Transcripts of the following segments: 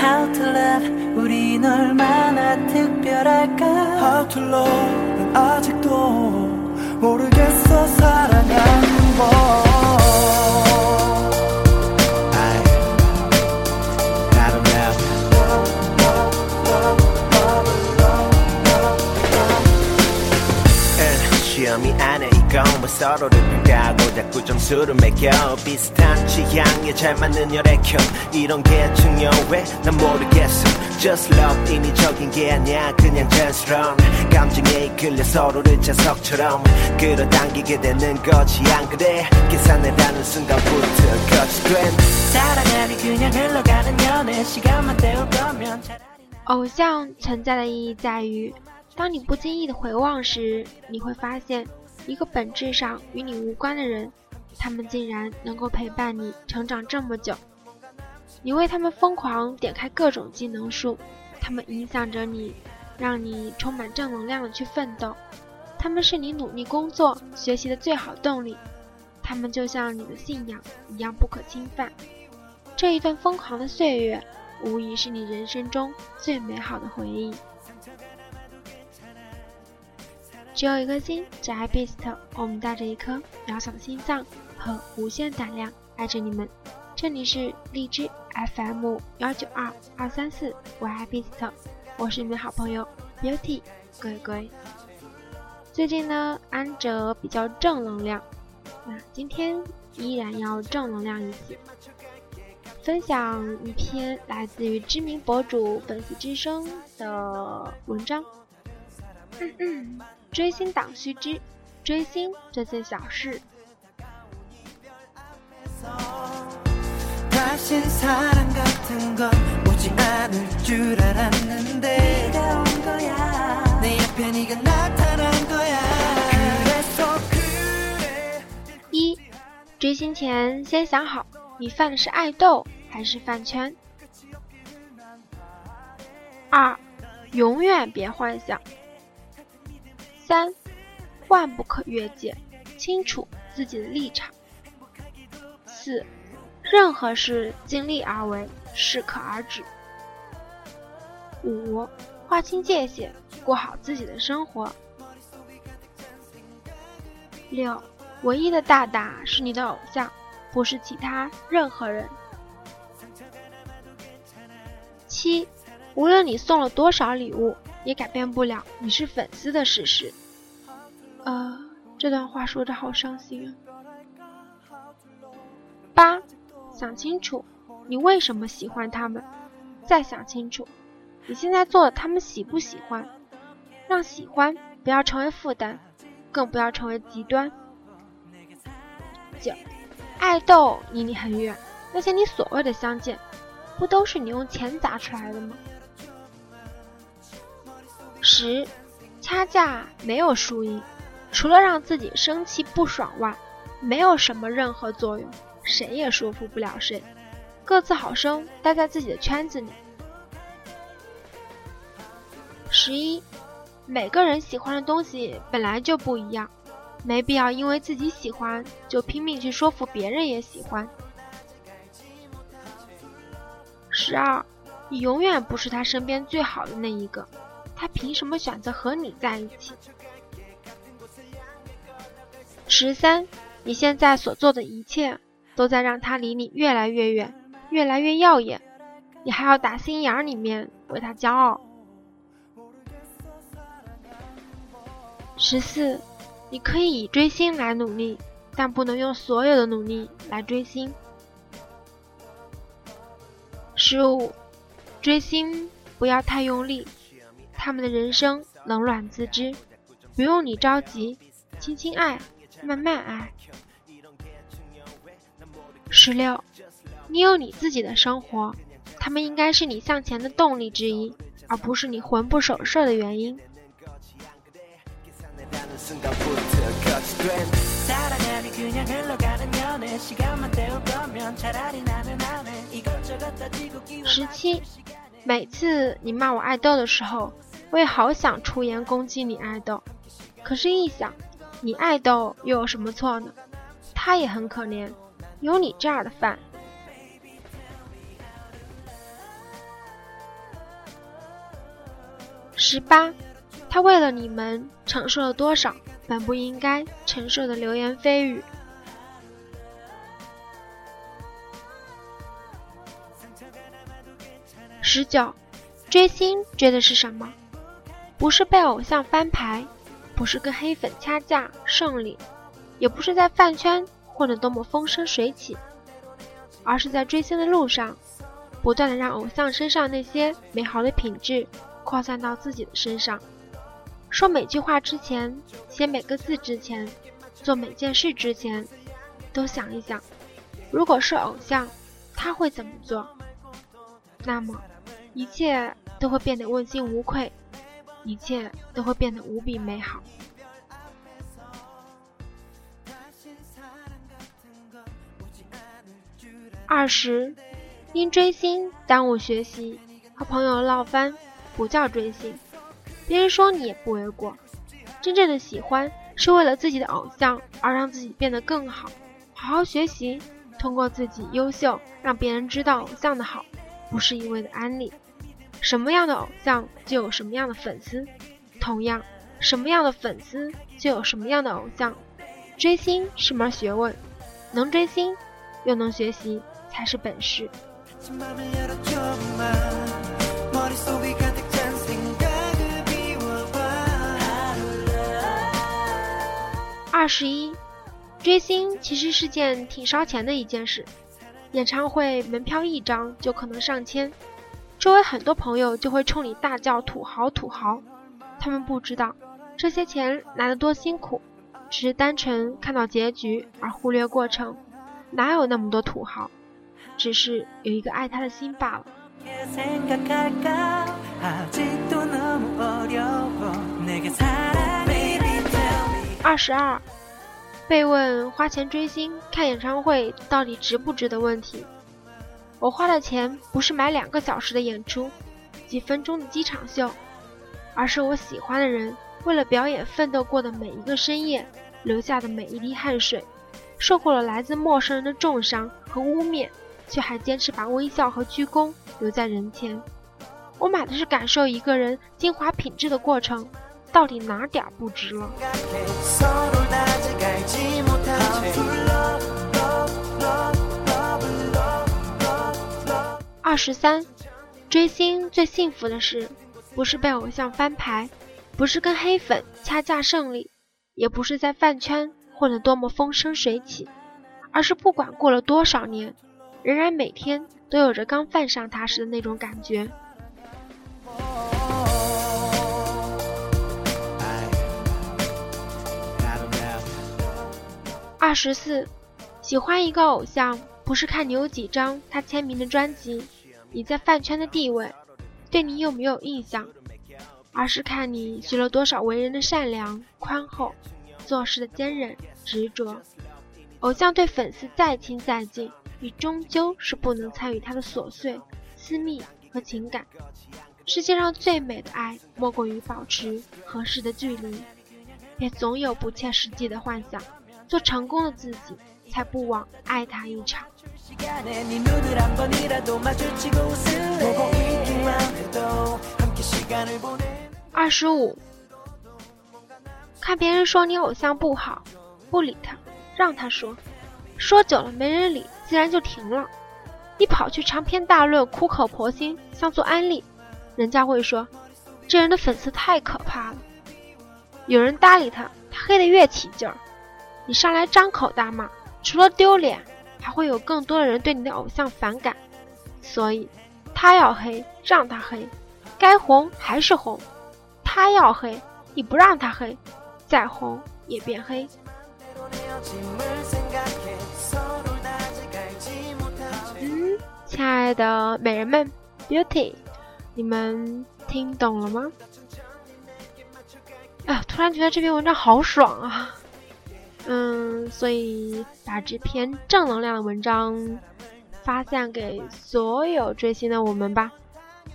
How to love 우린 얼마나 특별할까? How to love 난 아직도 모르겠어 사랑하는 법 I, I don't know. 응, 시험이 안에 이건 뭐 서로를 평가하고 자꾸 점수를 매겨 비슷한 취향에 잘 맞는 혈액형 이런 게 중요해 난 모르겠어 Just love 인위적인 게 아니야 그냥 자연스러운 감정에 이끌려 서로를 자석처럼 끌어당기게 되는 거지 안 그래 계산해라는 순간부터 거치 된 사랑하니 그냥 흘러가는 연애 시간만 때울 거면 차라리 偶像存在的意义在于，当你不经意的回望时，你会发现 一个本质上与你无关的人，他们竟然能够陪伴你成长这么久。你为他们疯狂点开各种技能树，他们影响着你，让你充满正能量的去奋斗。他们是你努力工作、学习的最好动力。他们就像你的信仰一样不可侵犯。这一段疯狂的岁月，无疑是你人生中最美好的回忆。只有一颗心，只爱 Beast。我们带着一颗渺小的心脏和无限胆量，爱着你们。这里是荔枝 FM 幺九二二三四，我爱 Beast，我是你们的好朋友 Beauty 鬼鬼。最近呢，安哲比较正能量，那今天依然要正能量一些。分享一篇来自于知名博主粉丝之声的文章。追星党须知，追星这件小事。一、追星前先想好，你犯的是爱豆还是饭圈？二、永远别幻想。三，万不可越界，清楚自己的立场。四，任何事尽力而为，适可而止。五，划清界限，过好自己的生活。六，唯一的大大是你的偶像，不是其他任何人。七，无论你送了多少礼物，也改变不了你是粉丝的事实。呃，这段话说的好伤心啊。八，想清楚你为什么喜欢他们，再想清楚你现在做的他们喜不喜欢，让喜欢不要成为负担，更不要成为极端。九，爱豆离你很远，那些你所谓的相见，不都是你用钱砸出来的吗？十，掐架没有输赢，除了让自己生气不爽外，没有什么任何作用，谁也说服不了谁，各自好生待在自己的圈子里。十一，每个人喜欢的东西本来就不一样，没必要因为自己喜欢就拼命去说服别人也喜欢。十二，你永远不是他身边最好的那一个，他凭什么选择和你在一起？十三，你现在所做的一切都在让他离你越来越远，越来越耀眼，你还要打心眼儿里面为他骄傲。十四，你可以以追星来努力，但不能用所有的努力来追星。十五，追星不要太用力，他们的人生冷暖自知。不用你着急轻轻爱慢慢爱。十六你有你自己的生活他们应该是你向前的动力之一而不是你魂不守舍的原因。十七每次你骂我爱豆的时候我也好想出言攻击你爱豆，可是，一想，你爱豆又有什么错呢？他也很可怜，有你这样的饭。十八，他为了你们承受了多少本不应该承受的流言蜚语。十九，追星追的是什么？不是被偶像翻牌，不是跟黑粉掐架胜利，也不是在饭圈混得多么风生水起，而是在追星的路上，不断的让偶像身上那些美好的品质扩散到自己的身上。说每句话之前，写每个字之前，做每件事之前，都想一想，如果是偶像，他会怎么做？那么。一切都会变得问心无愧，一切都会变得无比美好。二十，因追星耽误学习，和朋友闹翻，不叫追星。别人说你也不为过。真正的喜欢是为了自己的偶像而让自己变得更好，好好学习，通过自己优秀，让别人知道偶像的好，不是一味的安利。什么样的偶像就有什么样的粉丝，同样，什么样的粉丝就有什么样的偶像。追星是门学问，能追星又能学习才是本事。二十一，追星其实是件挺烧钱的一件事，演唱会门票一张就可能上千。周围很多朋友就会冲你大叫“土豪，土豪”，他们不知道这些钱来得多辛苦，只是单纯看到结局而忽略过程。哪有那么多土豪？只是有一个爱他的心罢了。二十二，被问花钱追星、看演唱会到底值不值的问题。我花的钱不是买两个小时的演出，几分钟的机场秀，而是我喜欢的人为了表演奋斗过的每一个深夜，流下的每一滴汗水，受过了来自陌生人的重伤和污蔑，却还坚持把微笑和鞠躬留在人前。我买的是感受一个人精华品质的过程，到底哪点不值了？二十三，追星最幸福的事，不是被偶像翻牌，不是跟黑粉掐架胜利，也不是在饭圈混得多么风生水起，而是不管过了多少年，仍然每天都有着刚犯上他时的那种感觉。二十四，喜欢一个偶像，不是看你有几张他签名的专辑。你在饭圈的地位，对你有没有印象？而是看你学了多少为人的善良、宽厚，做事的坚韧、执着。偶像对粉丝再亲再近，你终究是不能参与他的琐碎、私密和情感。世界上最美的爱，莫过于保持合适的距离，别总有不切实际的幻想。做成功的自己，才不枉爱他一场。二十五，看别人说你偶像不好，不理他，让他说，说久了没人理，自然就停了。你跑去长篇大论，苦口婆心，像做安利，人家会说，这人的粉丝太可怕了。有人搭理他，他黑的越起劲儿。你上来张口大骂，除了丢脸。还会有更多的人对你的偶像反感，所以他要黑，让他黑；该红还是红，他要黑，你不让他黑，再红也变黑。嗯，亲爱的美人们，Beauty，你们听懂了吗？啊，突然觉得这篇文章好爽啊！嗯，所以把这篇正能量的文章发散给所有追星的我们吧。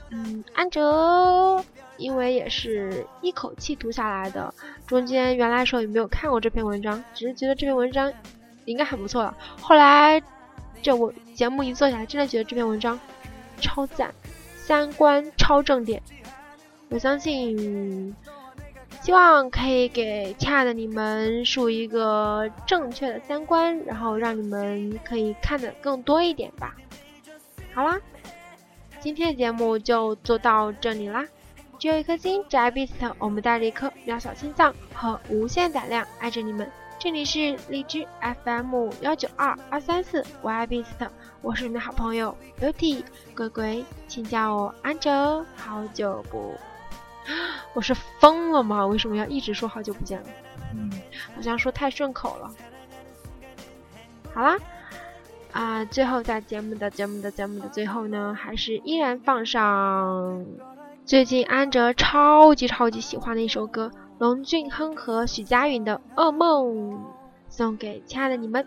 嗯，安哲因为也是一口气读下来的，中间原来时候也没有看过这篇文章，只是觉得这篇文章应该很不错了。后来这我节目一做下来，真的觉得这篇文章超赞，三观超正点。我相信，希望可以给亲爱的你们树一个正确的三观，然后让你们可以看的更多一点吧。好啦，今天的节目就做到这里啦。只有一颗心，只爱 Beast，我们带着一颗渺小心脏和无限胆量，爱着你们。这里是荔枝 FM 幺九二二三四，我爱 Beast，我是你们好朋友 Beauty，鬼鬼，请叫我安哲。好久不，我是疯了吗？为什么要一直说好久不见了？嗯，好像说太顺口了。好啦，啊，最后在节目的节目的节目的最后呢，还是依然放上。最近安哲超级超级喜欢的一首歌，龙俊亨和许佳莹的《噩梦》，送给亲爱的你们。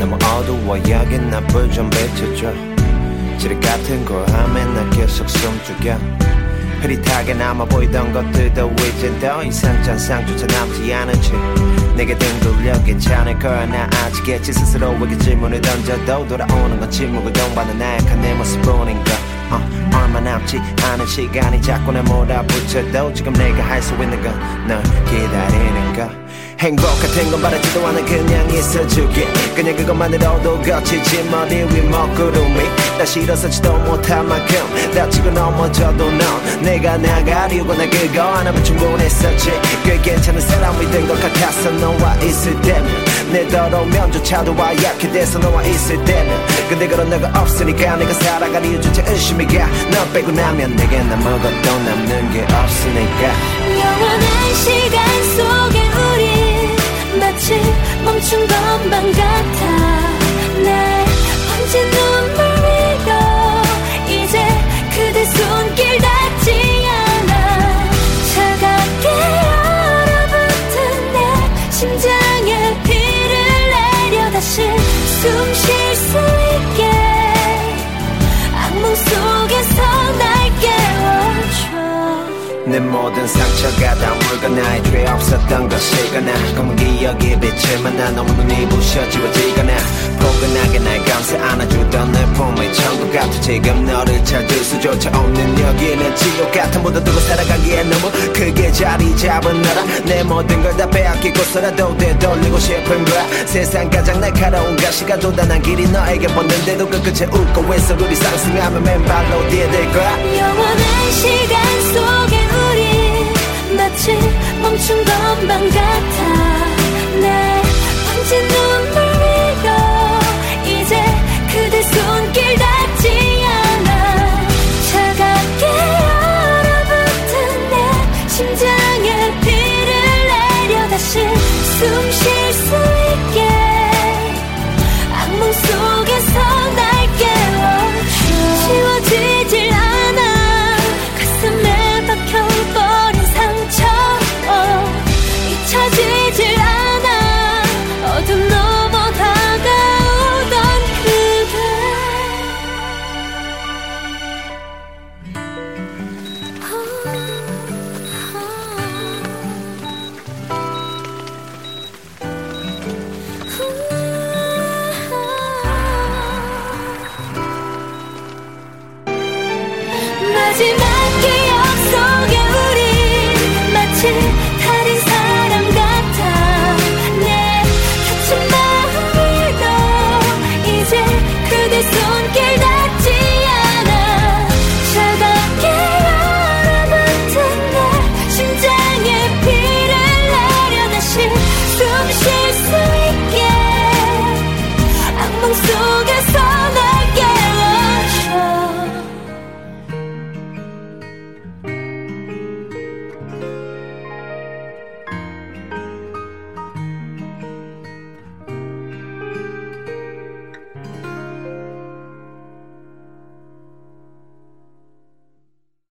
너무 어두워 여긴 나 불 좀 비춰줘. 지뢰 같은 거 하면 나 계속 숨죽여. 흐릿하게 남아 보이던 것들도 이젠 더 이상 잔상조차 남지 않은 채 내게 등돌려 괜찮을 거야. 나 아직겠지 스스로에게 질문을 던져도 돌아오는 건 침묵을 동반한 나약한 내 모습뿐인가 uh, 어, 얼마 남지 않은 시간이 자꾸 날 몰아붙여도 지금 내가 할 수 있는 건 널 기다리는 거 행복 같은 건 바라지도 않아 그냥 있어주게 그냥 그것만으로도 거치지 머리 위 먹구름이. 다시 일어서지도 못할 만큼 다치고 넘어져도 넌 내가 나가려고 나 그거 하나면 충분했었지. 꽤 괜찮은 사람이 된 것 같았어 너와 있을 때면 내 더러운 면조차도 와 약해 돼서 너와 있을 때면. 근데 그런 너가 없으니까 내가 살아갈 이유조차 의심이 가너 빼고 나면 내겐 아무것도 남는 게 없으니까. 영원한 시간 속에 멈춘 것만 같아. 내 번진 눈 내 모든 상처가 다 나의 죄 없었던 것이거나. 검은 기억이 빛을 나 너무 눈이 부셔 지워지거나. 포근하게 날 감싸 안아주던 내 품의 천국 같아. 지금 너를 찾을 수조차 없는 여기는 지옥 같은 모두 두고 살아가기에 너무 크게 자리 잡은 나라. 내 모든 걸 다 빼앗기고서라도 되돌리고 싶은 거야. 세상 가장 날카로운 가시가 돋아난 길이 너에게 뻗는데도 그 끝에 웃고 외서 우리 상승하면 맨발로 뛰어들 거야. 영원한 시간 속에 마치 멈춘 것만 같아. 내 방진 눈